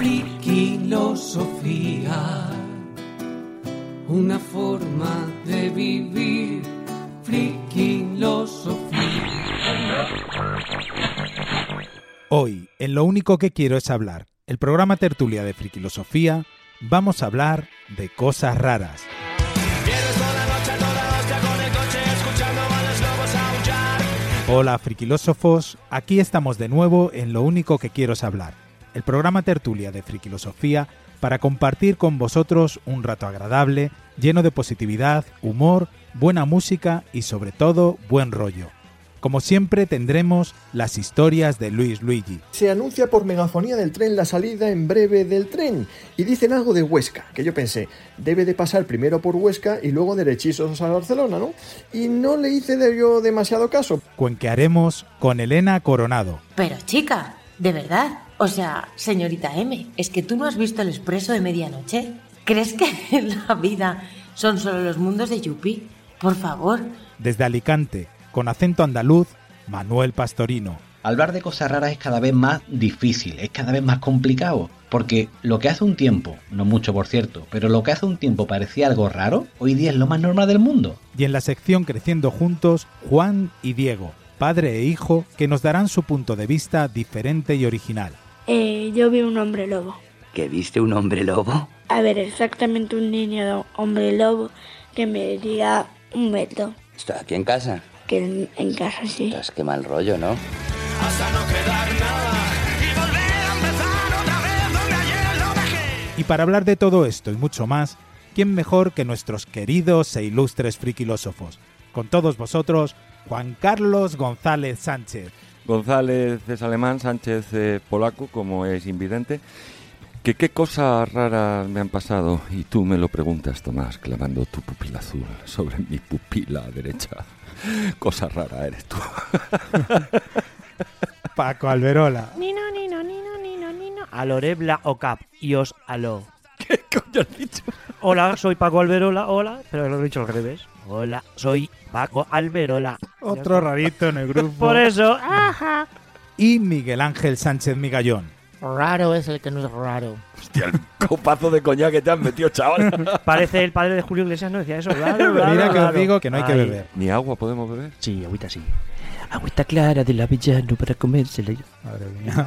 Friquilosofía, una forma de vivir. Friquilosofía. Hoy, en Lo único que quiero es hablar, el programa Tertulia de Friquilosofía, vamos a hablar de cosas raras. Hola friquilósofos, aquí estamos de nuevo en Lo único que quiero es hablar, el programa Tertulia de Friquilosofía para compartir con vosotros un rato agradable, lleno de positividad, humor, buena música y sobre todo buen rollo. Como siempre tendremos las historias de Luis Luigi. Se anuncia por megafonía del tren la salida en breve del tren y dicen algo de Huesca, que yo pensé, debe de pasar primero por Huesca y luego derechizos a Barcelona, ¿no? Y no le hice de yo demasiado caso. Cuenquearemos con Elena Coronado. Pero chica, de verdad. O sea, señorita M, ¿es que tú no has visto el expreso de medianoche? ¿Crees que en la vida son solo los mundos de Yupi? Por favor. Desde Alicante, con acento andaluz, Manuel Pastorino. Hablar de cosas raras es cada vez más difícil, es cada vez más complicado, porque lo que hace un tiempo, no mucho por cierto, pero lo que hace un tiempo parecía algo raro, hoy día es lo más normal del mundo. Y en la sección Creciendo Juntos, Juan y Diego, padre e hijo, que nos darán su punto de vista diferente y original. Eh, yo vi un hombre lobo. ¿Que viste un hombre lobo? A ver, exactamente un niño de hombre lobo que me diría un metro. ¿Esto aquí en casa? Que en, en casa sí. Ostras, qué mal rollo, ¿no? Y para hablar de todo esto y mucho más, ¿quién mejor que nuestros queridos e ilustres friquilósofos? Con todos vosotros, Juan Carlos González Sánchez. González es alemán, Sánchez eh, polaco, como es invidente. ¿Que qué cosas raras me han pasado? Y tú me lo preguntas, Tomás, clavando tu pupila azul sobre mi pupila derecha. Cosa rara eres tú. Paco Alberola. Nino, nino, nino, nino, nino. Alorebla o cap. Y os aló. ¿Qué coño has dicho? Hola, soy Paco Alberola. Hola. Pero lo he dicho al revés. Hola, soy Paco Alberola. Otro rarito en el grupo. Por eso. Ajá. Y Miguel Ángel Sánchez Migallón. Raro es el que no es raro. Hostia, el copazo de coñac que te han metido, chaval. Parece el padre de Julio Iglesias, no decía eso. Raro, raro, Mira que os digo que no hay que Ay. beber. ¿Ni agua podemos beber? Sí, agüita sí. Agüita clara del avellano para comérsela. Madre mía.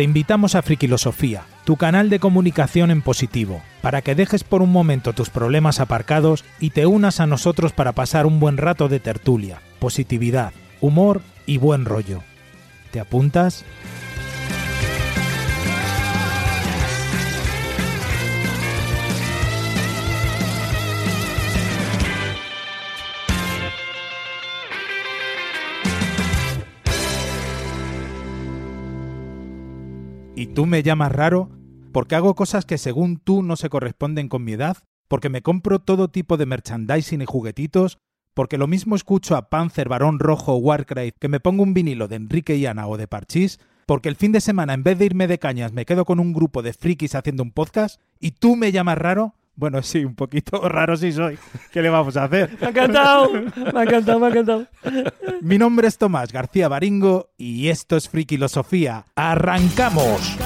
Te invitamos a Friquilosofía, tu canal de comunicación en positivo, para que dejes por un momento tus problemas aparcados y te unas a nosotros para pasar un buen rato de tertulia, positividad, humor y buen rollo. ¿Te apuntas? Tú me llamas raro? Porque hago cosas que según tú no se corresponden con mi edad, porque me compro todo tipo de merchandising y juguetitos, porque lo mismo escucho a Panzer, Barón Rojo o Warcry que me pongo un vinilo de Enrique y Ana o de Parchís, porque el fin de semana en vez de irme de cañas me quedo con un grupo de frikis haciendo un podcast, y tú me llamas raro. Bueno, sí, un poquito raro sí soy. ¿Qué le vamos a hacer? Me ha encantado. Me ha encantado, me ha encantado. Mi nombre es Tomás García Baringo y esto es Frikilosofía. ¡Arrancamos!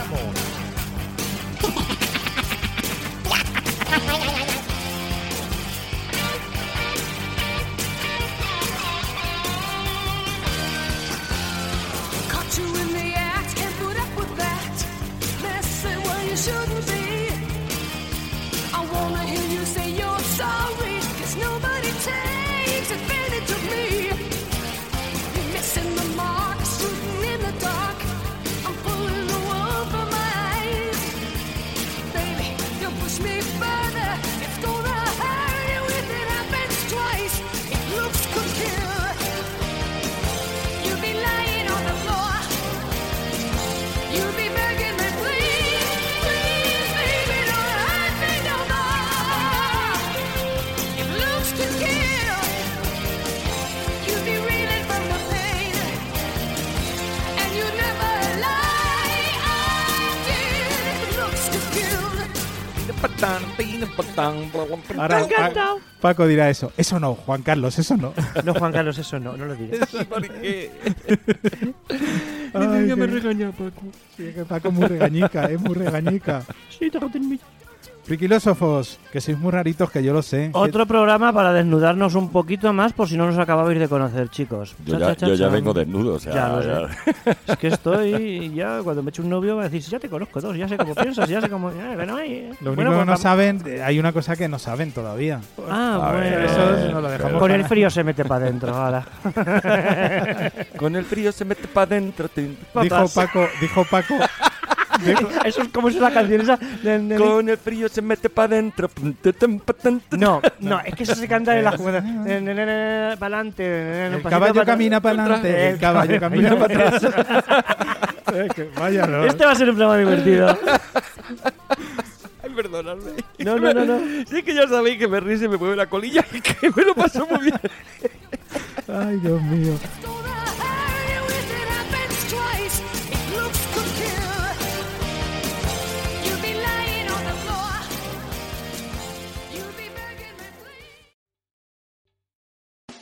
Ahora. Pa- Paco dirá eso. Eso no, Juan Carlos, eso no. No, Juan Carlos, eso no, no lo diré. ¿Por qué? Ay, qué- regaña Paco. Sí, que Paco es muy regañica, es muy regañica. Sí, mí. Friquilósofos, que sois muy raritos, que yo lo sé. Otro programa para desnudarnos un poquito más por si no nos acababais de conocer, chicos. Yo Cha, ya, cha, cha, yo ya vengo desnudo, o sea, Ya lo ya- sé. Es que estoy ya, cuando me eche un novio va a decir, "Sí, ya te conozco dos, ya sé cómo piensas, ya sé cómo... ya, bueno, ahí, Lo único bueno, que pues no vamos- saben, eh, hay una cosa que no saben todavía. Ah, A bueno. ver, Eso nos lo dejamos Con el frío se mete para adentro, ahora. Con el frío se mete para adentro. Dijo Paco, dijo Paco, Eso es como es la canción esa. Con el frío se mete para adentro. No, no, es que eso se canta en la jugada. Para adelante. el caballo camina para adelante, el caballo camina para atrás. Vaya, no. Este va a ser un programa divertido. Ay, perdonadme. No, no, no, no. Sí que ya sabéis que me ríe y se me mueve la colilla y que me lo paso muy bien. Ay, Dios mío.